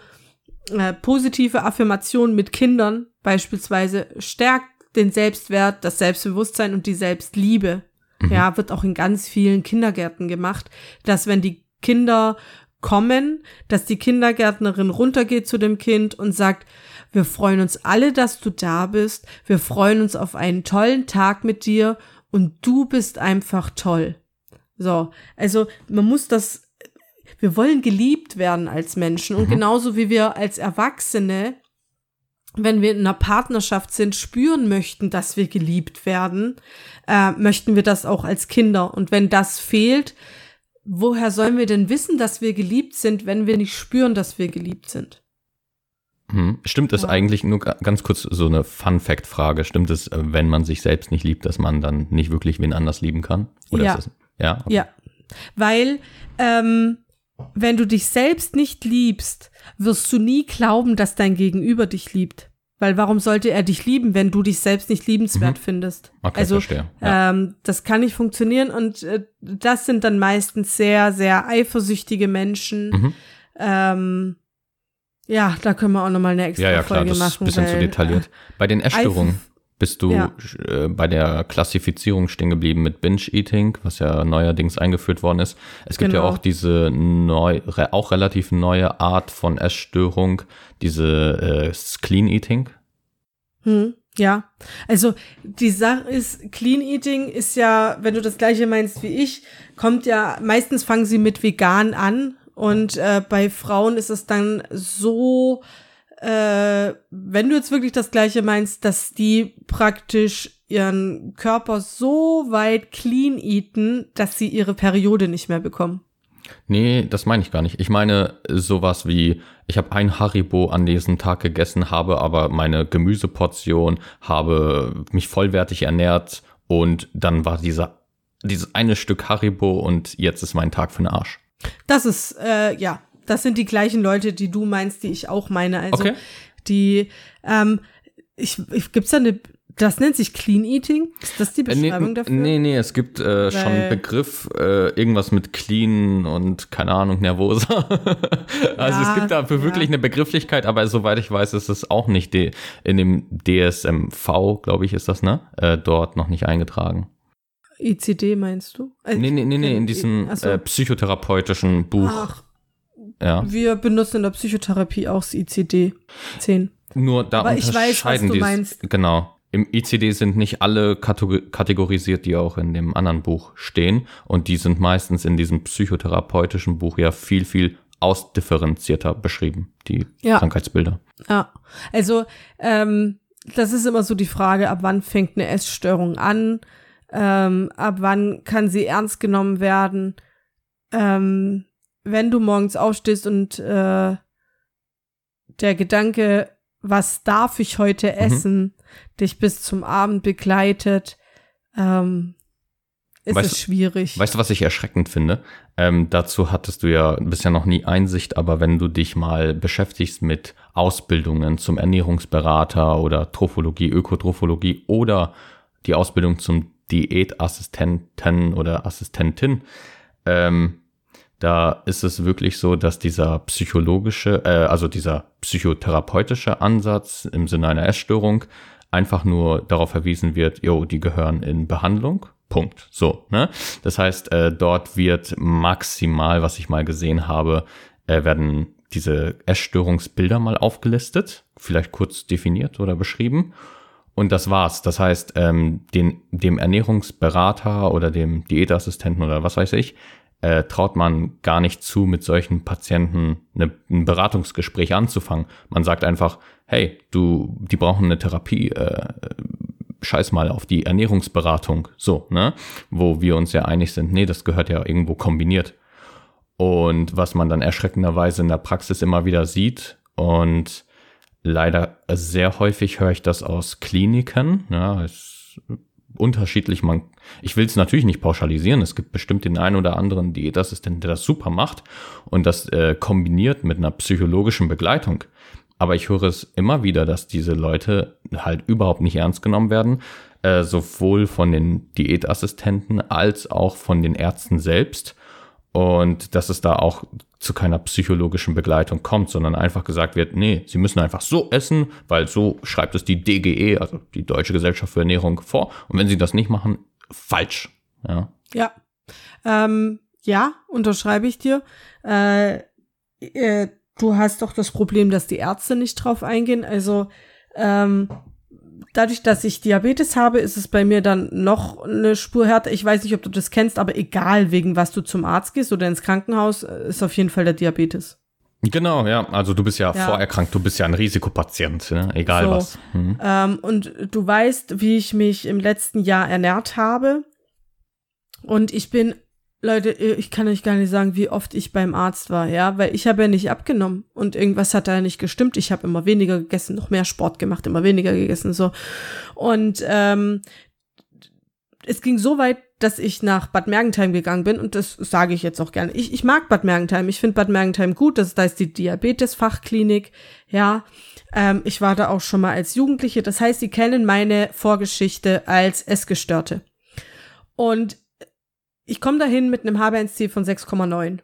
äh, positive Affirmation mit Kindern beispielsweise stärkt den Selbstwert, das Selbstbewusstsein und die Selbstliebe. Mhm. Ja, wird auch in ganz vielen Kindergärten gemacht, dass wenn die Kinder kommen, dass die Kindergärtnerin runtergeht zu dem Kind und sagt, wir freuen uns alle, dass du da bist, wir freuen uns auf einen tollen Tag mit dir und du bist einfach toll. So, also man muss das wir wollen geliebt werden als Menschen und mhm. genauso wie wir als Erwachsene, wenn wir in einer Partnerschaft sind, spüren möchten, dass wir geliebt werden, äh, möchten wir das auch als Kinder. Und wenn das fehlt, woher sollen wir denn wissen, dass wir geliebt sind, wenn wir nicht spüren, dass wir geliebt sind? Hm. Stimmt es Ja. eigentlich, nur ga- ganz kurz so eine Fun-Fact-Frage, stimmt es, äh, wenn man sich selbst nicht liebt, dass man dann nicht wirklich wen anders lieben kann? Ja. ist das, ja? Okay. Ja. Weil, ähm, wenn du dich selbst nicht liebst, wirst du nie glauben, dass dein Gegenüber dich liebt. Weil warum sollte er dich lieben, wenn du dich selbst nicht liebenswert findest? Mhm. Okay, also, verstehe. Ja. ähm, das kann nicht funktionieren und äh, das sind dann meistens sehr, sehr eifersüchtige Menschen. Mhm. Ähm, ja, da können wir auch nochmal eine extra Ja, ja, klar, Folge das ist ein machen. bisschen zu detailliert. Bei den Essstörungen bist du Ja. äh, bei der Klassifizierung stehen geblieben mit Binge-Eating, was ja neuerdings eingeführt worden ist. Es gibt ja Genau. auch diese neu, auch relativ neue Art von Essstörung, diese äh, Clean-Eating. Hm, ja, also die Sache ist, Clean Eating ist ja, wenn du das gleiche meinst wie ich, kommt ja, meistens fangen sie mit vegan an und äh, bei Frauen ist es dann so, äh, wenn du jetzt wirklich das gleiche meinst, dass die praktisch ihren Körper so weit clean eaten, dass sie ihre Periode nicht mehr bekommen. Nee, das meine ich gar nicht. Ich meine sowas wie, ich habe ein Haribo an diesem Tag gegessen, habe aber meine Gemüseportion, habe mich vollwertig ernährt und dann war dieser, dieses eine Stück Haribo und jetzt ist mein Tag für den Arsch. Das ist, äh, ja, das sind die gleichen Leute, die du meinst, die ich auch meine. Also Okay. die, ähm, ich, ich gibt's da eine, das nennt sich Clean Eating? Ist das die Äh, nee, Beschreibung dafür? Nee, nee, es gibt äh, schon einen Begriff, äh, irgendwas mit clean und keine Ahnung, nervoser. also Ja, es gibt dafür ja. wirklich eine Begrifflichkeit, aber soweit ich weiß, ist es auch nicht de in dem DSMV, glaube ich, ist das, ne? Äh, dort noch nicht eingetragen. ICD meinst du? Äh, Nee, nee, nee, nee, in diesem so. äh, psychotherapeutischen Buch. Ach, Ja. wir benutzen in der Psychotherapie auch das ICD 10. Nur da Aber ich weiß, was unterscheiden du die. meinst. Genau. Im ICD sind nicht alle kategor- kategorisiert, die auch in dem anderen Buch stehen. Und die sind meistens in diesem psychotherapeutischen Buch ja viel, viel ausdifferenzierter beschrieben, die Ja. Krankheitsbilder. Ja, also ähm, das ist immer so die Frage, ab wann fängt eine Essstörung an, ähm, ab wann kann sie ernst genommen werden. Ähm, wenn du morgens aufstehst und äh, der Gedanke, was darf ich heute essen, dich bis zum Abend begleitet, ähm, ist Weißt es schwierig. Weißt du, was ich erschreckend finde? Ähm, dazu hattest du ja bisher noch nie Einsicht, aber wenn du dich mal beschäftigst mit Ausbildungen zum Ernährungsberater oder Trophologie, Ökotrophologie oder die Ausbildung zum Diätassistenten oder Assistentin, ähm, da ist es wirklich so, dass dieser psychologische, äh, also dieser psychotherapeutische Ansatz im Sinne einer Essstörung einfach nur darauf verwiesen wird, jo, die gehören in Behandlung. Punkt. So, ne? Das heißt, äh, dort wird maximal, was ich mal gesehen habe, äh, werden diese Essstörungsbilder mal aufgelistet, vielleicht kurz definiert oder beschrieben. Und das war's. Das heißt, ähm, den, dem Ernährungsberater oder dem Diätassistenten oder was weiß ich, äh, traut man gar nicht zu, mit solchen Patienten eine, ein Beratungsgespräch anzufangen. Man sagt einfach, hey, du, die brauchen eine Therapie, äh, scheiß mal auf die Ernährungsberatung, so, ne? Wo wir uns ja einig sind, nee, das gehört ja irgendwo kombiniert. Und was man dann erschreckenderweise in der Praxis immer wieder sieht und leider sehr häufig höre ich das aus Kliniken, ja, es unterschiedlich, man, ich will es natürlich nicht pauschalisieren, es gibt bestimmt den einen oder anderen Diätassistenten, der das super macht und das äh, kombiniert mit einer psychologischen Begleitung. Aber ich höre es immer wieder, dass diese Leute halt überhaupt nicht ernst genommen werden, äh, sowohl von den Diätassistenten als auch von den Ärzten selbst. Und dass es da auch zu keiner psychologischen Begleitung kommt, sondern einfach gesagt wird, nee, sie müssen einfach so essen, weil so schreibt es die DGE, also die Deutsche Gesellschaft für Ernährung, vor. Und wenn sie das nicht machen, falsch. Ja. Ja. Ähm, ja, unterschreibe ich dir. Äh, äh, du hast doch das Problem, dass die Ärzte nicht drauf eingehen. Also ähm, dadurch, dass ich Diabetes habe, ist es bei mir dann noch eine Spur härter. Ich weiß nicht, ob du das kennst, aber egal, wegen was du zum Arzt gehst oder ins Krankenhaus, äh, ist auf jeden Fall der Diabetes. Genau, ja. Also du bist ja, Ja. vorerkrankt, du bist ja ein Risikopatient, ne? egal So. was. Mhm. Ähm, und du weißt, wie ich mich im letzten Jahr ernährt habe. Und ich bin Leute, ich kann euch gar nicht sagen, wie oft ich beim Arzt war, ja, weil ich habe ja nicht abgenommen und irgendwas hat da nicht gestimmt. Ich habe immer weniger gegessen, noch mehr Sport gemacht, immer weniger gegessen, so. Und ähm, es ging so weit, dass ich nach Bad Mergentheim gegangen bin und das sage ich jetzt auch gerne. Ich, ich mag Bad Mergentheim, ich finde Bad Mergentheim gut, das, da ist die Diabetes-Fachklinik, ja. Ähm, ich war da auch schon mal als Jugendliche, das heißt, sie kennen meine Vorgeschichte als Essgestörte. Und ich komme dahin mit einem HbA1c von 6,9.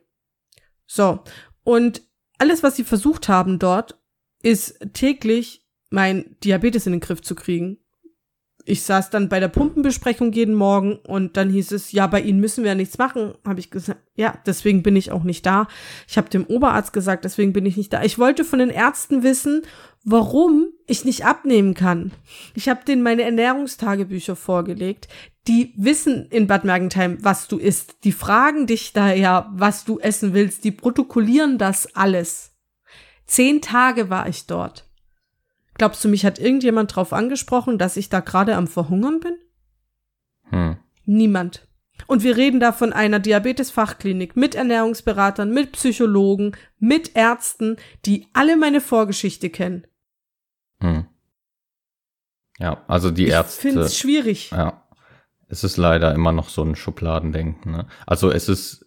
So. Und alles, was sie versucht haben dort, ist täglich mein Diabetes in den Griff zu kriegen. Ich saß dann bei der Pumpenbesprechung jeden Morgen und dann hieß es, ja, bei Ihnen müssen wir ja nichts machen. Habe ich gesagt, ja, deswegen bin ich auch nicht da. Ich habe dem Oberarzt gesagt, deswegen bin ich nicht da. Ich wollte von den Ärzten wissen, warum ich nicht abnehmen kann. Ich habe denen meine Ernährungstagebücher vorgelegt. Die wissen in Bad Mergentheim, was du isst. Die fragen dich da ja, was du essen willst. Die protokollieren das alles. Zehn Tage war ich dort. Glaubst du, mich hat irgendjemand drauf angesprochen, dass ich da gerade am Verhungern bin? Hm. Niemand. Und wir reden da von einer Diabetesfachklinik mit Ernährungsberatern, mit Psychologen, mit Ärzten, die alle meine Vorgeschichte kennen. Hm. Ja, also die Ärzte. Ich finde es schwierig. Ja. Es ist leider immer noch so ein Schubladendenken. Ne? Also es ist,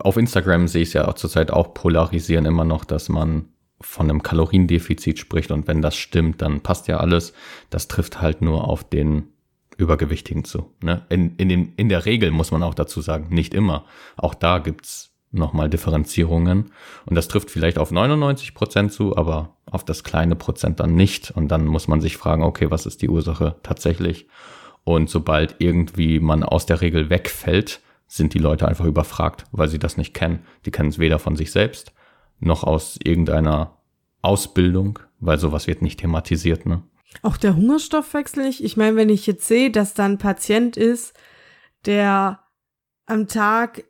auf Instagram sehe ich es ja auch zurzeit auch polarisieren immer noch, dass man von einem Kaloriendefizit spricht und wenn das stimmt, dann passt ja alles. Das trifft halt nur auf den Übergewichtigen zu. Ne? In, in, den, in der Regel muss man auch dazu sagen, nicht immer. Auch da gibt's nochmal Differenzierungen. Und das trifft vielleicht auf 99 Prozent zu, aber auf das kleine Prozent dann nicht. Und dann muss man sich fragen, okay, was ist die Ursache tatsächlich? Und sobald irgendwie man aus der Regel wegfällt, sind die Leute einfach überfragt, weil sie das nicht kennen. Die kennen es weder von sich selbst noch aus irgendeiner Ausbildung, weil sowas wird nicht thematisiert, ne? Auch der Hungerstoffwechsel nicht. Ich meine, wenn ich jetzt sehe, dass da ein Patient ist, der am Tag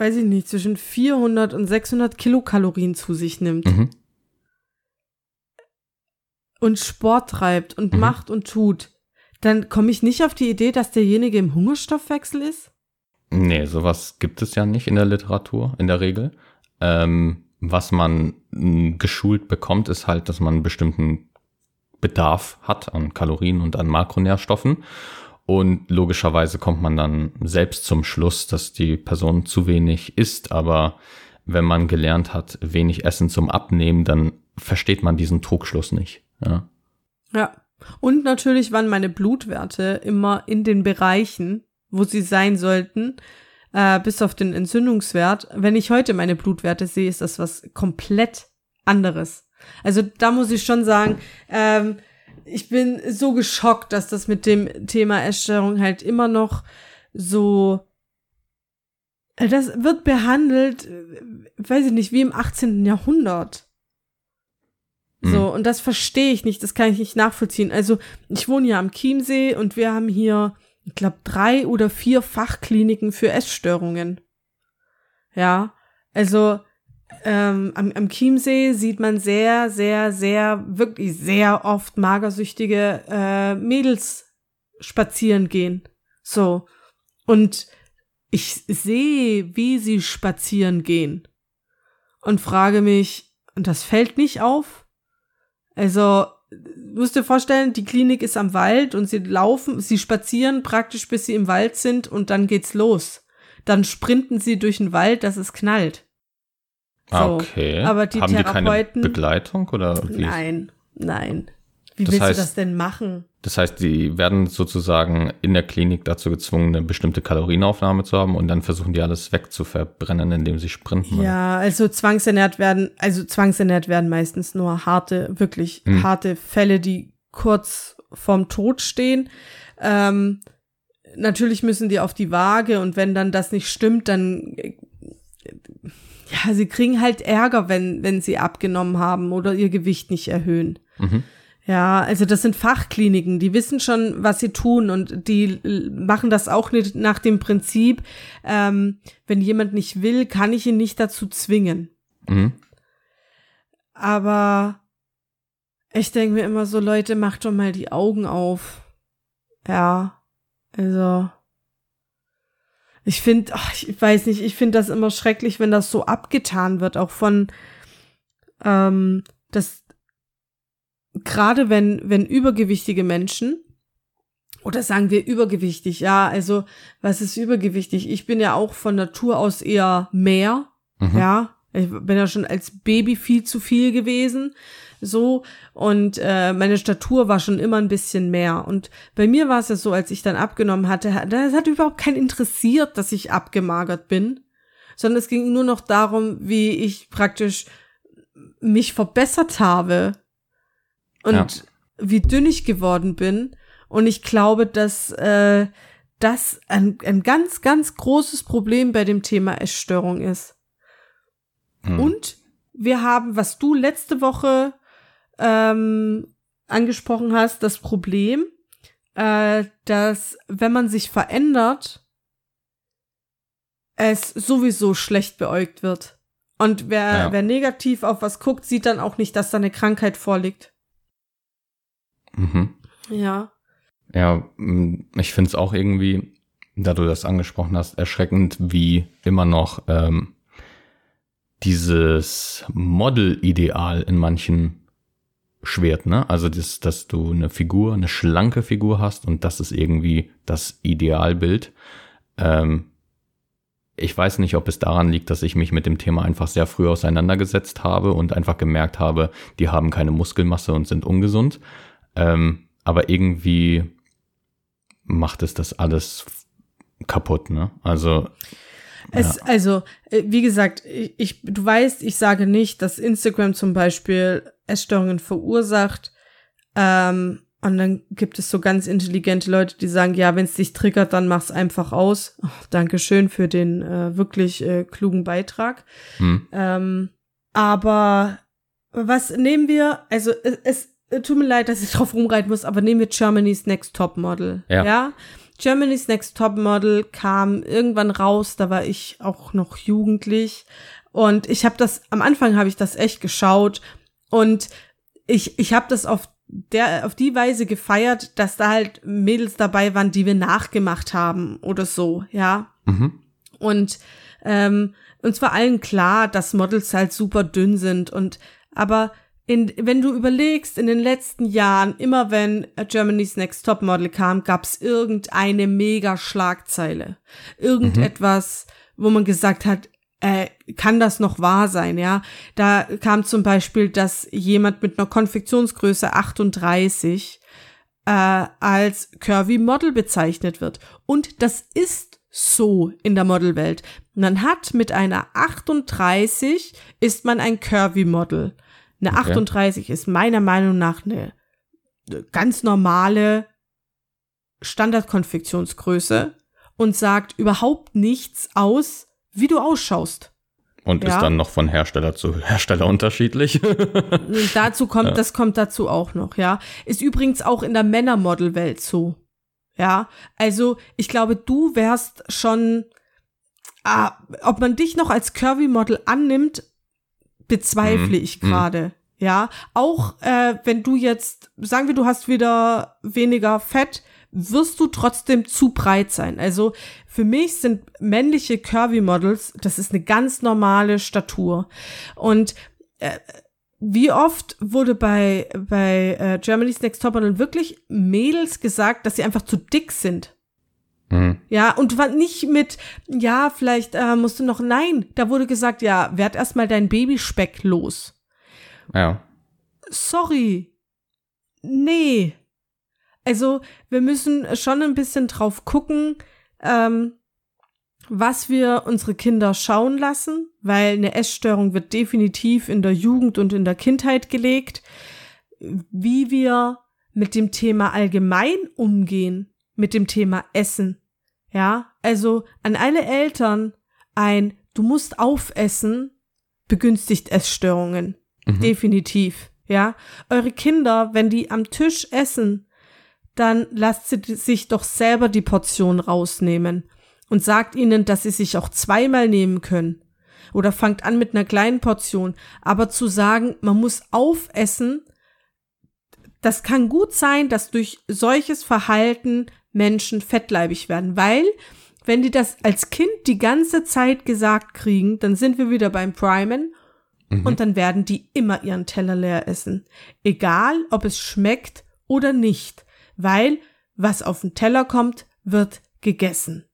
weiß ich nicht, zwischen 400 und 600 Kilokalorien zu sich nimmt. Mhm. Und Sport treibt und mhm. macht und tut, dann komme ich nicht auf die Idee, dass derjenige im Hungerstoffwechsel ist? Nee, sowas gibt es ja nicht in der Literatur, in der Regel. Ähm, was man geschult bekommt, ist halt, dass man einen bestimmten Bedarf hat an Kalorien und an Makronährstoffen. Und logischerweise kommt man dann selbst zum Schluss, dass die Person zu wenig isst. Aber wenn man gelernt hat, wenig Essen zum Abnehmen, dann versteht man diesen Trugschluss nicht. Ja. Ja. Und natürlich waren meine Blutwerte immer in den Bereichen, wo sie sein sollten, äh, bis auf den Entzündungswert. Wenn ich heute meine Blutwerte sehe, ist das was komplett anderes. Also da muss ich schon sagen, ähm, ich bin so geschockt, dass das mit dem Thema Essstörung halt immer noch so äh, das wird behandelt, äh, weiß ich nicht, wie im 18. Jahrhundert. So, und das verstehe ich nicht, das kann ich nicht nachvollziehen. Also, ich wohne ja am Chiemsee und wir haben hier, ich glaube, drei oder vier Fachkliniken für Essstörungen. Ja, also ähm, am, am Chiemsee sieht man sehr, sehr, sehr, wirklich sehr oft magersüchtige äh, Mädels spazieren gehen. So. Und ich sehe, wie sie spazieren gehen. Und frage mich, und das fällt nicht auf? Also, musst dir vorstellen, die Klinik ist am Wald und sie laufen, sie spazieren praktisch bis sie im Wald sind und dann geht's los. Dann sprinten sie durch den Wald, dass es knallt. So. Okay. Aber die Haben Therapeuten. Die keine Begleitung oder wie? Nein, nein. Wie das willst heißt, du das denn machen? Das heißt, die werden sozusagen in der Klinik dazu gezwungen, eine bestimmte Kalorienaufnahme zu haben und dann versuchen die alles wegzuverbrennen, indem sie sprinten. Ja, also zwangsernährt werden, also zwangsernährt werden meistens nur harte, wirklich hm. harte Fälle, die kurz vorm Tod stehen. Ähm, natürlich müssen die auf die Waage und wenn dann das nicht stimmt, dann ja, sie kriegen halt Ärger, wenn, wenn sie abgenommen haben oder ihr Gewicht nicht erhöhen. Mhm. Ja, also das sind Fachkliniken, die wissen schon, was sie tun und die machen das auch nicht nach dem Prinzip, ähm, wenn jemand nicht will, kann ich ihn nicht dazu zwingen. Mhm. Aber ich denke mir immer so, Leute, macht doch mal die Augen auf. Ja, also Ich finde, ich weiß nicht, ich finde das immer schrecklich, wenn das so abgetan wird, auch von, ähm, das, gerade wenn, wenn übergewichtige Menschen, oder sagen wir übergewichtig, ja, also was ist übergewichtig? Ich bin ja auch von Natur aus eher mehr, mhm. ja. Ich bin ja schon als Baby viel zu viel gewesen, so und äh, meine Statur war schon immer ein bisschen mehr und bei mir war es ja so, als ich dann abgenommen hatte, das hat überhaupt keinen interessiert, dass ich abgemagert bin, sondern es ging nur noch darum, wie ich praktisch mich verbessert habe und ja. wie dünn ich geworden bin und ich glaube, dass äh, das ein, ein ganz, ganz großes Problem bei dem Thema Essstörung ist. Hm. Und wir haben, was du letzte Woche ähm, angesprochen hast, das Problem, äh, dass wenn man sich verändert, es sowieso schlecht beäugt wird. Und wer, ja. wer negativ auf was guckt, sieht dann auch nicht, dass da eine Krankheit vorliegt. Mhm. Ja. Ja, ich finde es auch irgendwie, da du das angesprochen hast, erschreckend, wie immer noch ähm, dieses Model-Ideal in manchen schwert, ne? Also das, dass du eine Figur, eine schlanke Figur hast und das ist irgendwie das Idealbild. Ähm, ich weiß nicht, ob es daran liegt, dass ich mich mit dem Thema einfach sehr früh auseinandergesetzt habe und einfach gemerkt habe, die haben keine Muskelmasse und sind ungesund. Ähm, aber irgendwie macht es das alles kaputt, ne? Also. Es, ja. Also, äh, wie gesagt, ich, du weißt, ich sage nicht, dass Instagram zum Beispiel Essstörungen verursacht. Ähm, und dann gibt es so ganz intelligente Leute, die sagen, ja, wenn es dich triggert, dann mach's einfach aus. Oh, Dankeschön für den äh, wirklich äh, klugen Beitrag. Hm. Ähm, aber was nehmen wir? Also es, es tut mir leid, dass ich drauf rumreiten muss, aber nehmen wir Germany's Next Top Model. Ja. ja? Germany's Next Top Model kam irgendwann raus, da war ich auch noch jugendlich und ich habe das am Anfang habe ich das echt geschaut und ich ich habe das auf der auf die Weise gefeiert, dass da halt Mädels dabei waren, die wir nachgemacht haben oder so, ja. Mhm. Und ähm, uns war allen klar, dass Models halt super dünn sind und aber in, wenn du überlegst, in den letzten Jahren, immer wenn Germany's Next Top Model kam, gab's irgendeine mega Schlagzeile. Irgendetwas, mhm. wo man gesagt hat, äh, kann das noch wahr sein, ja? Da kam zum Beispiel, dass jemand mit einer Konfektionsgröße 38 äh, als Curvy Model bezeichnet wird. Und das ist so in der Modelwelt. Man hat mit einer 38 ist man ein Curvy Model. Eine okay. 38 ist meiner Meinung nach eine ganz normale Standardkonfektionsgröße und sagt überhaupt nichts aus, wie du ausschaust. Und ja. ist dann noch von Hersteller zu Hersteller unterschiedlich. dazu kommt, ja. das kommt dazu auch noch, ja. Ist übrigens auch in der Männermodelwelt so. Ja, also ich glaube, du wärst schon, ah, ob man dich noch als Curvy-Model annimmt, bezweifle mhm. ich gerade. Mhm. Ja, auch äh, wenn du jetzt, sagen wir, du hast wieder weniger Fett, wirst du trotzdem zu breit sein. Also für mich sind männliche Curvy Models, das ist eine ganz normale Statur. Und äh, wie oft wurde bei, bei äh, Germany's Next Top Model wirklich Mädels gesagt, dass sie einfach zu dick sind? Mhm. Ja, und nicht mit, ja, vielleicht äh, musst du noch, nein, da wurde gesagt, ja, werd erstmal dein Babyspeck los. Ja. Sorry. Nee. Also, wir müssen schon ein bisschen drauf gucken, ähm, was wir unsere Kinder schauen lassen, weil eine Essstörung wird definitiv in der Jugend und in der Kindheit gelegt. Wie wir mit dem Thema allgemein umgehen, mit dem Thema Essen. Ja, also an alle Eltern ein Du musst aufessen begünstigt Essstörungen. Mhm. Definitiv. Ja, eure Kinder, wenn die am Tisch essen, dann lasst sie sich doch selber die Portion rausnehmen und sagt ihnen, dass sie sich auch zweimal nehmen können. Oder fangt an mit einer kleinen Portion. Aber zu sagen, man muss aufessen, das kann gut sein, dass durch solches Verhalten Menschen fettleibig werden, weil wenn die das als Kind die ganze Zeit gesagt kriegen, dann sind wir wieder beim Primen mhm. und dann werden die immer ihren Teller leer essen. Egal, ob es schmeckt oder nicht, weil was auf den Teller kommt, wird gegessen.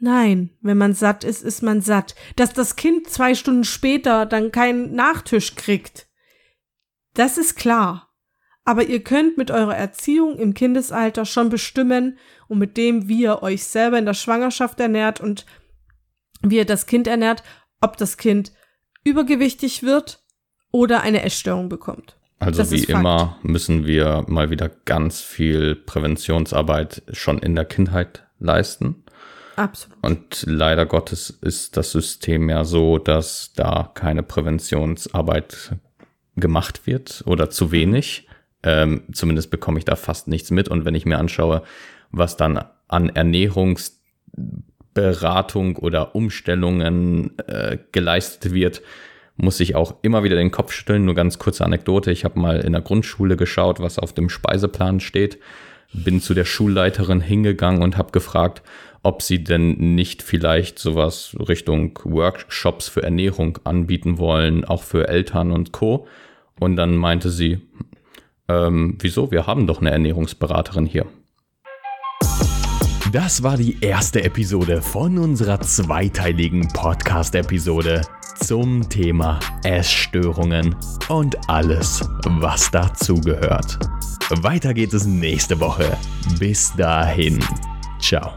Nein, wenn man satt ist, ist man satt. Dass das Kind zwei Stunden später dann keinen Nachtisch kriegt, das ist klar. Aber ihr könnt mit eurer Erziehung im Kindesalter schon bestimmen und mit dem, wie ihr euch selber in der Schwangerschaft ernährt und wie ihr das Kind ernährt, ob das Kind übergewichtig wird oder eine Essstörung bekommt. Also das wie immer müssen wir mal wieder ganz viel Präventionsarbeit schon in der Kindheit leisten. Absolut. Und leider Gottes ist das System ja so, dass da keine Präventionsarbeit gemacht wird oder zu wenig. Ähm, zumindest bekomme ich da fast nichts mit. Und wenn ich mir anschaue, was dann an Ernährungsberatung oder Umstellungen äh, geleistet wird, muss ich auch immer wieder den Kopf schütteln. Nur ganz kurze Anekdote. Ich habe mal in der Grundschule geschaut, was auf dem Speiseplan steht. Bin zu der Schulleiterin hingegangen und habe gefragt, ob sie denn nicht vielleicht sowas Richtung Workshops für Ernährung anbieten wollen, auch für Eltern und Co. Und dann meinte sie, ähm, wieso? Wir haben doch eine Ernährungsberaterin hier. Das war die erste Episode von unserer zweiteiligen Podcast-Episode zum Thema Essstörungen und alles, was dazugehört. Weiter geht es nächste Woche. Bis dahin. Ciao.